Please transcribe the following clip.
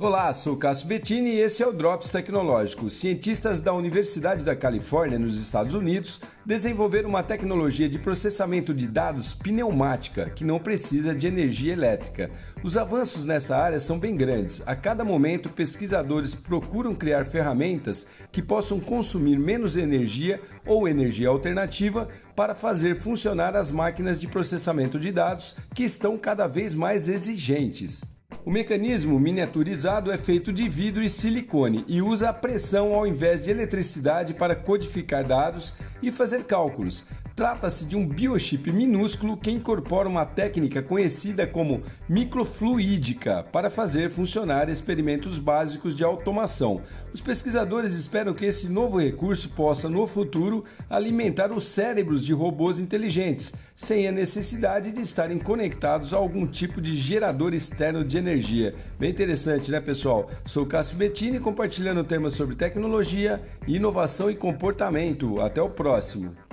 Olá, sou Cássio Bettini e esse é o Drops Tecnológico. Cientistas da Universidade da Califórnia, nos Estados Unidos, desenvolveram uma tecnologia de processamento de dados pneumática que não precisa de energia elétrica. Os avanços nessa área são bem grandes. A cada momento, pesquisadores procuram criar ferramentas que possam consumir menos energia ou energia alternativa para fazer funcionar as máquinas de processamento de dados que estão cada vez mais exigentes. O mecanismo miniaturizado é feito de vidro e silicone e usa a pressão ao invés de eletricidade para codificar dados e fazer cálculos. Trata-se de um biochip minúsculo que incorpora uma técnica conhecida como microfluídica para fazer funcionar experimentos básicos de automação. Os pesquisadores esperam que esse novo recurso possa, no futuro, alimentar os cérebros de robôs inteligentes, sem a necessidade de estarem conectados a algum tipo de gerador externo de energia. Bem interessante, né, pessoal? Sou Cássio Bettini compartilhando temas sobre tecnologia, inovação e comportamento. Até o próximo.